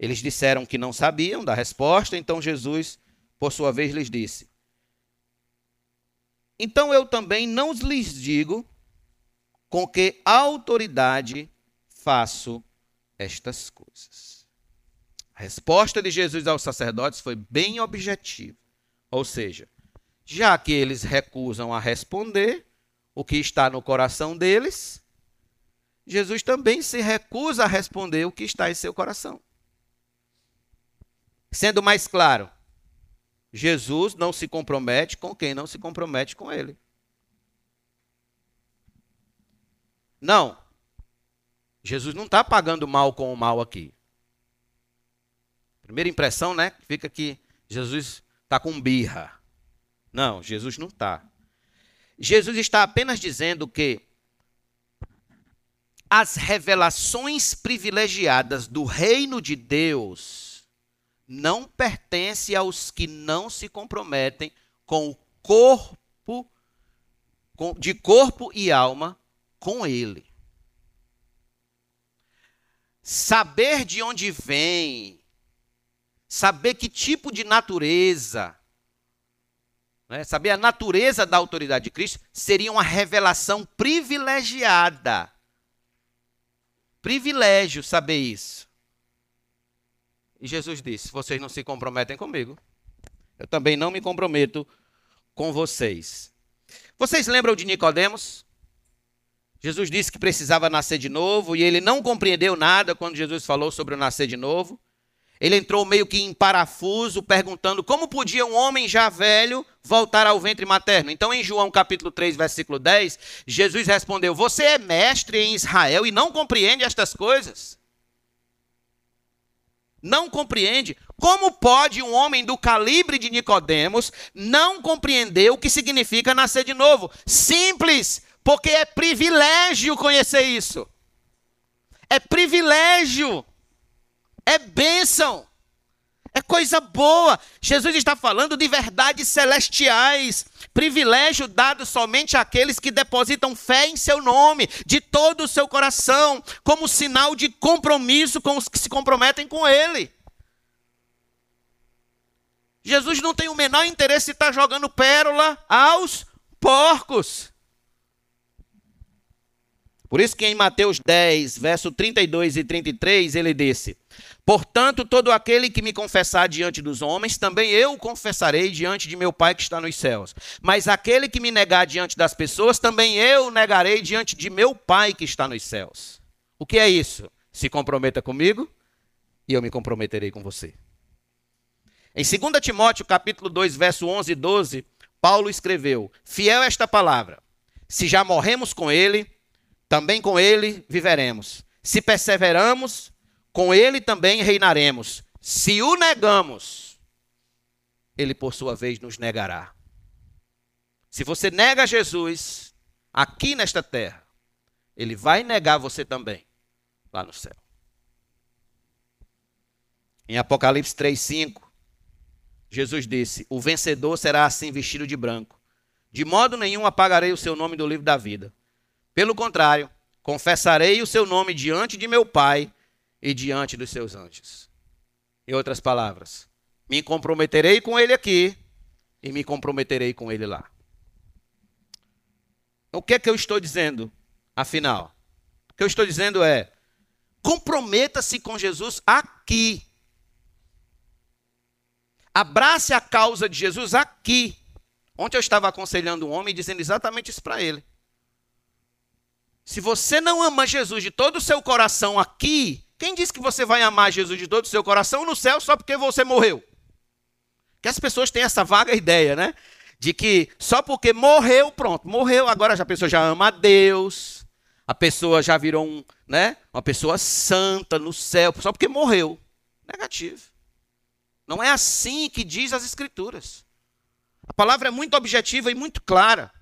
Eles disseram que não sabiam da resposta, então Jesus, por sua vez, lhes disse: Então eu também não lhes digo com que autoridade faço estas coisas. Resposta de Jesus aos sacerdotes foi bem objetiva. Ou seja, já que eles recusam a responder o que está no coração deles, Jesus também se recusa a responder o que está em seu coração. Sendo mais claro, Jesus não se compromete com quem não se compromete com ele. Não. Jesus não está pagando mal com o mal aqui. Primeira impressão, né? Fica que Jesus está com birra. Não, Jesus não está. Jesus está apenas dizendo que as revelações privilegiadas do reino de Deus não pertence aos que não se comprometem com o corpo, com, de corpo e alma com Ele. Saber de onde vem, saber que tipo de natureza, né, saber a natureza da autoridade de Cristo, seria uma revelação privilegiada. Privilégio saber isso. E Jesus disse: Vocês não se comprometem comigo, eu também não me comprometo com vocês. Vocês lembram de Nicodemos? Jesus disse que precisava nascer de novo e ele não compreendeu nada quando Jesus falou sobre o nascer de novo. Ele entrou meio que em parafuso, perguntando como podia um homem já velho voltar ao ventre materno. Então, em João capítulo 3, versículo 10, Jesus respondeu: Você é mestre em Israel e não compreende estas coisas? não compreende. Como pode um homem do calibre de Nicodemos não compreender o que significa nascer de novo? Simples, porque é privilégio conhecer isso. É privilégio. É bênção. É coisa boa. Jesus está falando de verdades celestiais. Privilégio dado somente àqueles que depositam fé em seu nome, de todo o seu coração, como sinal de compromisso com os que se comprometem com Ele. Jesus não tem o menor interesse em estar jogando pérola aos porcos. Por isso que em Mateus 10, verso 32 e 33, ele disse: Portanto, todo aquele que me confessar diante dos homens, também eu o confessarei diante de meu Pai que está nos céus. Mas aquele que me negar diante das pessoas, também eu o negarei diante de meu Pai que está nos céus. O que é isso? Se comprometa comigo e eu me comprometerei com você. Em 2 Timóteo, capítulo 2, verso 11 e 12, Paulo escreveu: Fiel esta palavra, se já morremos com ele, também com ele viveremos. Se perseveramos, com ele também reinaremos. Se o negamos, ele por sua vez nos negará. Se você nega Jesus aqui nesta terra, ele vai negar você também lá no céu. Em Apocalipse 3:5, Jesus disse: "O vencedor será assim vestido de branco. De modo nenhum apagarei o seu nome do livro da vida. Pelo contrário, confessarei o seu nome diante de meu Pai e diante dos seus anjos. Em outras palavras, me comprometerei com ele aqui e me comprometerei com ele lá. O que é que eu estou dizendo afinal? O que eu estou dizendo é: comprometa-se com Jesus aqui. Abrace a causa de Jesus aqui. Ontem eu estava aconselhando um homem dizendo exatamente isso para ele. Se você não ama Jesus de todo o seu coração aqui, quem diz que você vai amar Jesus de todo o seu coração no céu só porque você morreu? Que as pessoas têm essa vaga ideia, né? De que só porque morreu, pronto, morreu, agora a pessoa já ama a Deus, a pessoa já virou um, né, uma pessoa santa no céu, só porque morreu. Negativo. Não é assim que diz as Escrituras. A palavra é muito objetiva e muito clara.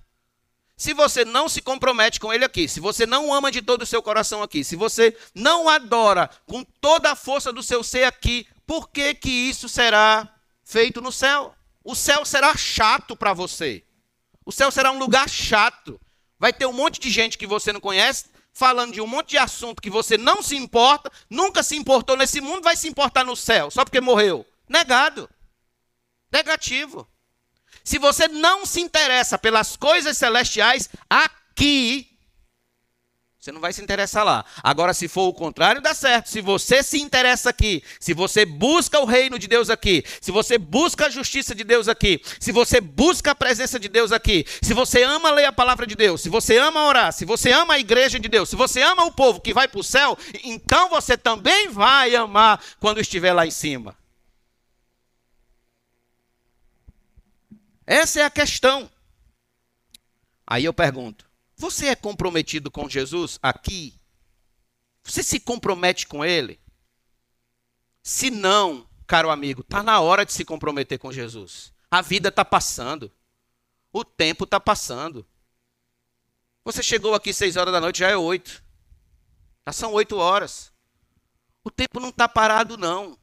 Se você não se compromete com ele aqui, se você não ama de todo o seu coração aqui, se você não adora com toda a força do seu ser aqui, por que que isso será feito no céu? O céu será chato para você. O céu será um lugar chato. Vai ter um monte de gente que você não conhece, falando de um monte de assunto que você não se importa, nunca se importou nesse mundo, vai se importar no céu, só porque morreu. Negado. Negativo. Se você não se interessa pelas coisas celestiais aqui, você não vai se interessar lá. Agora, se for o contrário, dá certo. Se você se interessa aqui, se você busca o reino de Deus aqui, se você busca a justiça de Deus aqui, se você busca a presença de Deus aqui, se você ama ler a palavra de Deus, se você ama orar, se você ama a igreja de Deus, se você ama o povo que vai para o céu, então você também vai amar quando estiver lá em cima. Essa é a questão. Aí eu pergunto: você é comprometido com Jesus aqui? Você se compromete com Ele? Se não, caro amigo, está na hora de se comprometer com Jesus. A vida está passando. O tempo está passando. Você chegou aqui seis horas da noite, já é oito. Já são oito horas. O tempo não está parado, não.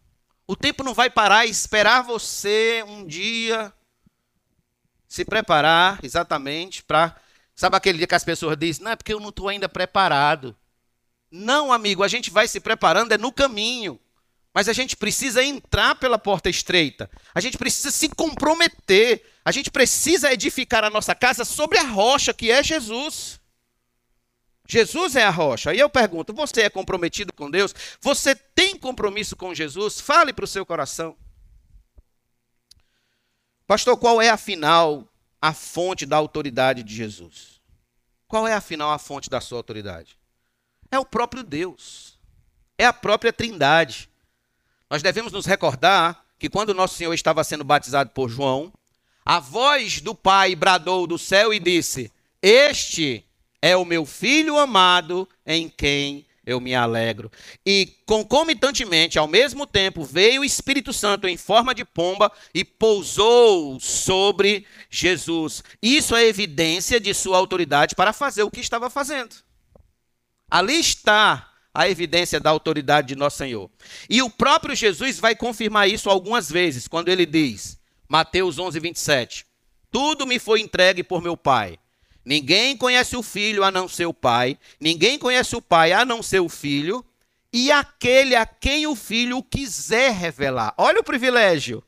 O tempo não vai parar e esperar você um dia se preparar exatamente para. Sabe aquele dia que as pessoas dizem, não é porque eu não estou ainda preparado. Não, amigo, a gente vai se preparando, é no caminho. Mas a gente precisa entrar pela porta estreita. A gente precisa se comprometer. A gente precisa edificar a nossa casa sobre a rocha que é Jesus. Jesus é a rocha. E eu pergunto: você é comprometido com Deus? Você tem compromisso com Jesus? Fale para o seu coração. Pastor, qual é afinal a fonte da autoridade de Jesus? Qual é afinal a fonte da sua autoridade? É o próprio Deus. É a própria Trindade. Nós devemos nos recordar que quando nosso Senhor estava sendo batizado por João, a voz do Pai bradou do céu e disse: Este é o meu filho amado em quem eu me alegro. E concomitantemente, ao mesmo tempo, veio o Espírito Santo em forma de pomba e pousou sobre Jesus. Isso é evidência de sua autoridade para fazer o que estava fazendo. Ali está a evidência da autoridade de nosso Senhor. E o próprio Jesus vai confirmar isso algumas vezes, quando ele diz, Mateus 11, 27, Tudo me foi entregue por meu Pai. Ninguém conhece o filho a não ser o pai, ninguém conhece o pai a não ser o filho, e aquele a quem o filho quiser revelar. Olha o privilégio.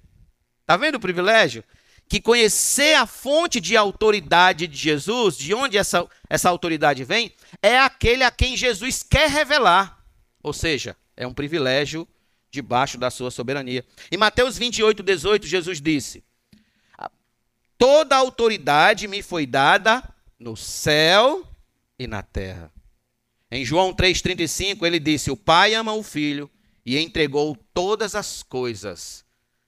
Está vendo o privilégio? Que conhecer a fonte de autoridade de Jesus, de onde essa, essa autoridade vem, é aquele a quem Jesus quer revelar. Ou seja, é um privilégio debaixo da sua soberania. Em Mateus 28, 18, Jesus disse: Toda autoridade me foi dada no céu e na terra. Em João 3,35, ele disse: O Pai ama o Filho e entregou todas as coisas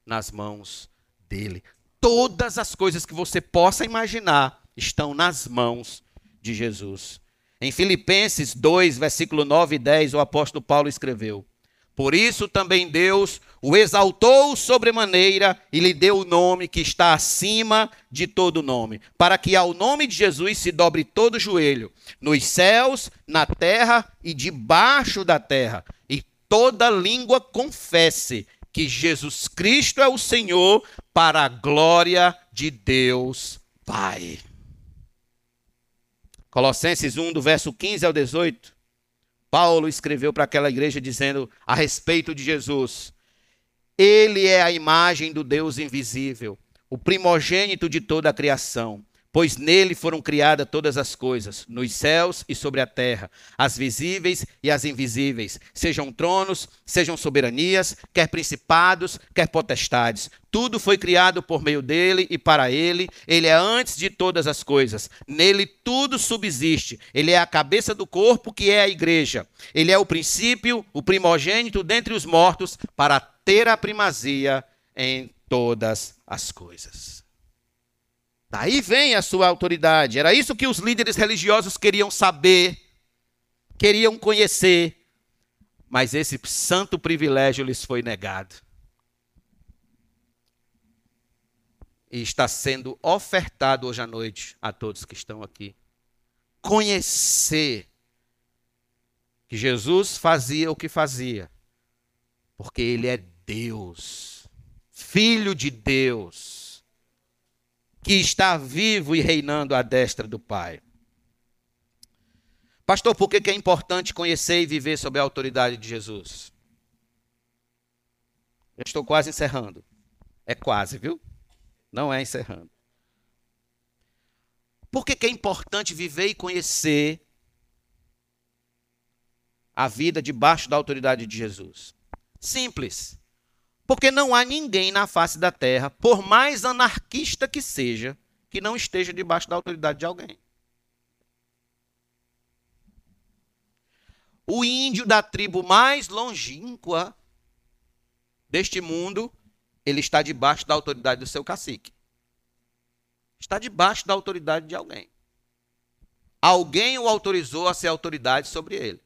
nas mãos dele. Todas as coisas que você possa imaginar estão nas mãos de Jesus. Em Filipenses 2, versículo 9 e 10, o apóstolo Paulo escreveu: por isso também Deus o exaltou sobremaneira e lhe deu o nome que está acima de todo nome, para que ao nome de Jesus se dobre todo joelho, nos céus, na terra e debaixo da terra, e toda língua confesse que Jesus Cristo é o Senhor, para a glória de Deus Pai. Colossenses 1, do verso 15 ao 18. Paulo escreveu para aquela igreja dizendo a respeito de Jesus: Ele é a imagem do Deus invisível, o primogênito de toda a criação. Pois nele foram criadas todas as coisas, nos céus e sobre a terra, as visíveis e as invisíveis, sejam tronos, sejam soberanias, quer principados, quer potestades. Tudo foi criado por meio dele e para ele. Ele é antes de todas as coisas. Nele tudo subsiste. Ele é a cabeça do corpo, que é a igreja. Ele é o princípio, o primogênito dentre os mortos, para ter a primazia em todas as coisas. Daí vem a sua autoridade. Era isso que os líderes religiosos queriam saber, queriam conhecer, mas esse santo privilégio lhes foi negado. E está sendo ofertado hoje à noite a todos que estão aqui. Conhecer que Jesus fazia o que fazia, porque Ele é Deus, Filho de Deus que está vivo e reinando à destra do Pai. Pastor, por que é importante conhecer e viver sob a autoridade de Jesus? Eu estou quase encerrando. É quase, viu? Não é encerrando. Por que é importante viver e conhecer a vida debaixo da autoridade de Jesus? Simples. Porque não há ninguém na face da terra, por mais anarquista que seja, que não esteja debaixo da autoridade de alguém. O índio da tribo mais longínqua deste mundo, ele está debaixo da autoridade do seu cacique. Está debaixo da autoridade de alguém. Alguém o autorizou a ser autoridade sobre ele.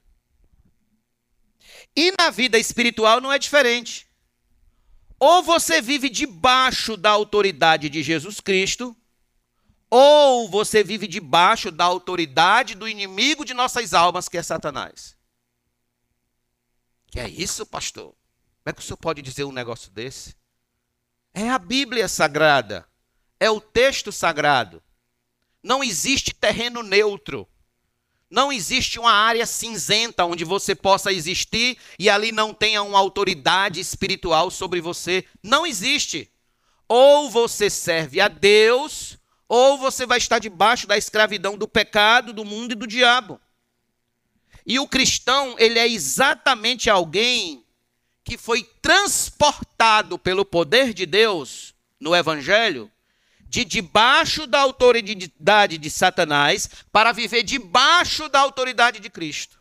E na vida espiritual não é diferente. Ou você vive debaixo da autoridade de Jesus Cristo, ou você vive debaixo da autoridade do inimigo de nossas almas, que é Satanás. Que é isso, pastor? Como é que o senhor pode dizer um negócio desse? É a Bíblia sagrada, é o texto sagrado. Não existe terreno neutro. Não existe uma área cinzenta onde você possa existir e ali não tenha uma autoridade espiritual sobre você. Não existe. Ou você serve a Deus, ou você vai estar debaixo da escravidão do pecado, do mundo e do diabo. E o cristão, ele é exatamente alguém que foi transportado pelo poder de Deus no evangelho de debaixo da autoridade de Satanás para viver debaixo da autoridade de Cristo.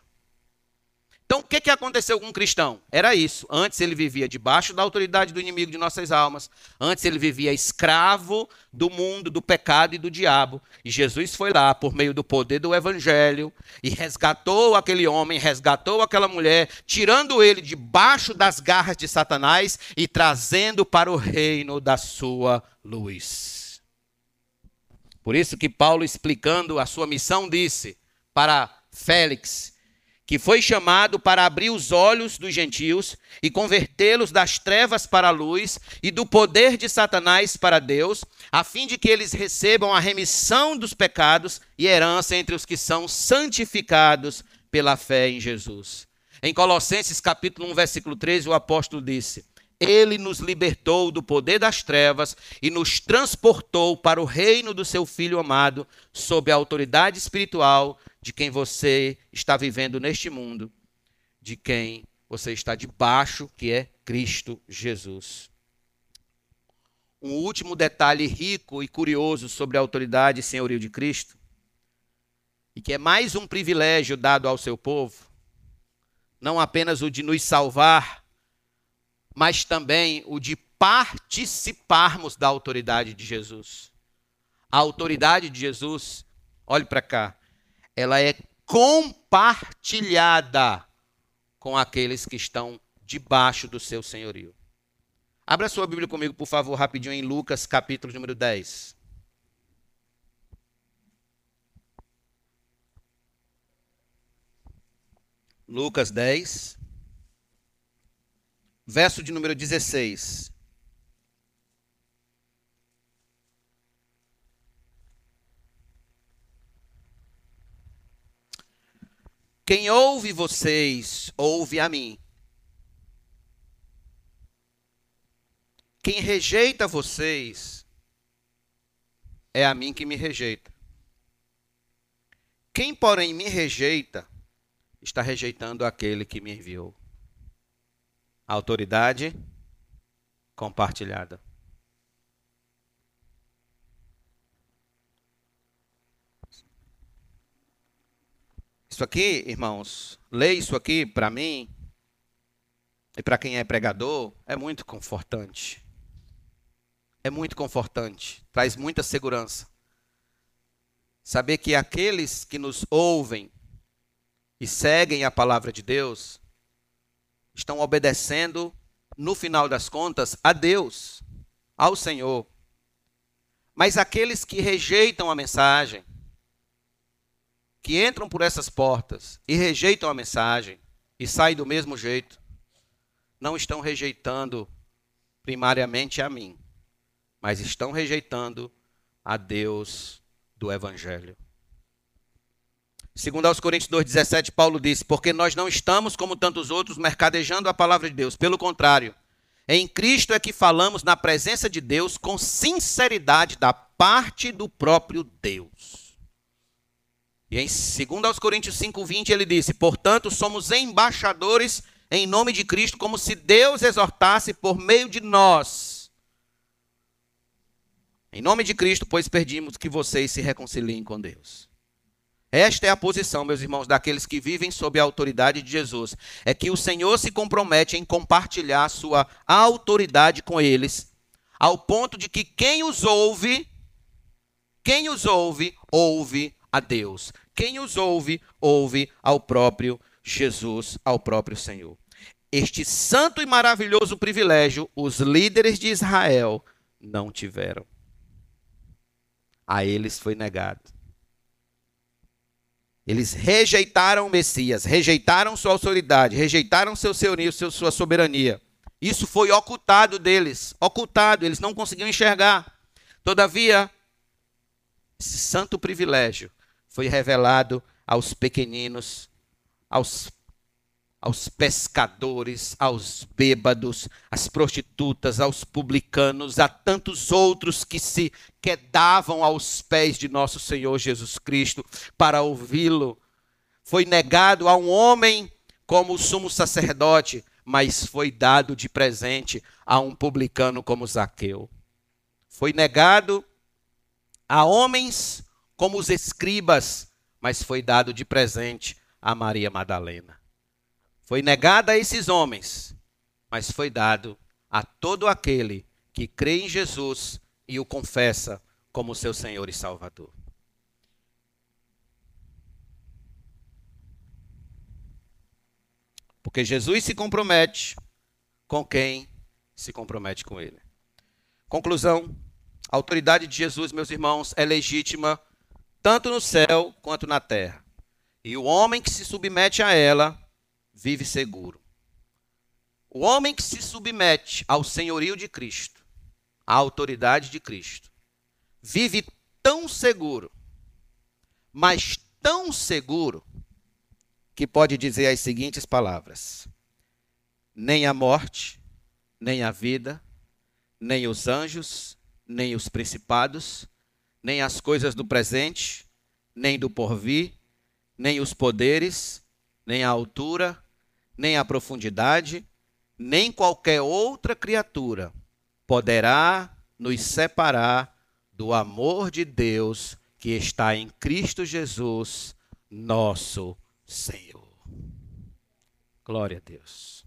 Então, o que, que aconteceu com o cristão? Era isso. Antes ele vivia debaixo da autoridade do inimigo de nossas almas. Antes ele vivia escravo do mundo, do pecado e do diabo. E Jesus foi lá, por meio do poder do evangelho, e resgatou aquele homem, resgatou aquela mulher, tirando ele debaixo das garras de Satanás e trazendo para o reino da sua luz. Por isso que Paulo, explicando a sua missão, disse para Félix, que foi chamado para abrir os olhos dos gentios e convertê-los das trevas para a luz e do poder de Satanás para Deus, a fim de que eles recebam a remissão dos pecados e herança entre os que são santificados pela fé em Jesus. Em Colossenses capítulo 1, versículo 13, o apóstolo disse: ele nos libertou do poder das trevas e nos transportou para o reino do seu Filho amado, sob a autoridade espiritual de quem você está vivendo neste mundo, de quem você está debaixo, que é Cristo Jesus. Um último detalhe rico e curioso sobre a autoridade e senhorio de Cristo, e que é mais um privilégio dado ao seu povo, não apenas o de nos salvar mas também o de participarmos da autoridade de Jesus. A autoridade de Jesus, olhe para cá, ela é compartilhada com aqueles que estão debaixo do seu senhorio. Abra sua Bíblia comigo, por favor, rapidinho em Lucas, capítulo número 10. Lucas 10 verso de número 16. Quem ouve vocês, ouve a mim. Quem rejeita vocês, é a mim que me rejeita. Quem, porém, me rejeita, está rejeitando aquele que me enviou. Autoridade compartilhada. Isso aqui, irmãos, ler isso aqui para mim e para quem é pregador é muito confortante. É muito confortante, traz muita segurança. Saber que aqueles que nos ouvem e seguem a palavra de Deus estão obedecendo, no final das contas, a Deus, ao Senhor. Mas aqueles que rejeitam a mensagem, que entram por essas portas e rejeitam a mensagem e saem do mesmo jeito, não estão rejeitando primariamente a mim, mas estão rejeitando a Deus do Evangelho. Segundo aos Coríntios 2,17, Paulo disse, porque nós não estamos, como tantos outros, mercadejando a palavra de Deus. Pelo contrário, em Cristo é que falamos na presença de Deus com sinceridade da parte do próprio Deus. E em 2 aos Coríntios 5:20 ele disse: "Portanto, somos embaixadores em nome de Cristo, como se Deus exortasse por meio de nós. Em nome de Cristo, pois pedimos que vocês se reconciliem com Deus." Esta é a posição, meus irmãos, daqueles que vivem sob a autoridade de Jesus. É que o Senhor se compromete em compartilhar sua autoridade com eles, ao ponto de que quem os ouve, quem os ouve, ouve a Deus. Quem os ouve, ouve ao próprio Jesus, ao próprio Senhor. Este santo e maravilhoso privilégio, os líderes de Israel não tiveram. A eles foi negado. Eles rejeitaram o Messias, rejeitaram sua autoridade, rejeitaram seu senhorio, sua soberania. Isso foi ocultado deles, ocultado, eles não conseguiam enxergar. Todavia, esse santo privilégio foi revelado aos pequeninos, aos, aos pescadores, aos bêbados, às prostitutas, aos publicanos, a tantos outros que se quedavam aos pés de nosso Senhor Jesus Cristo para ouvi-lo. Foi negado a um homem como o sumo sacerdote, mas foi dado de presente a um publicano como Zaqueu. Foi negado a homens como os escribas, mas foi dado de presente a Maria Madalena. Foi negada a esses homens, mas foi dado a todo aquele que crê em Jesus e o confessa como seu Senhor e Salvador. Porque Jesus se compromete com quem se compromete com ele. Conclusão: a autoridade de Jesus, meus irmãos, é legítima tanto no céu quanto na terra. E o homem que se submete a ela vive seguro. O homem que se submete ao senhorio de Cristo, à autoridade de Cristo, vive tão seguro, mas tão seguro, que pode dizer as seguintes palavras: Nem a morte, nem a vida, nem os anjos, nem os principados, nem as coisas do presente, nem do porvir, nem os poderes, nem a altura, nem a profundidade, nem qualquer outra criatura poderá nos separar do amor de Deus que está em Cristo Jesus, nosso Senhor. Glória a Deus.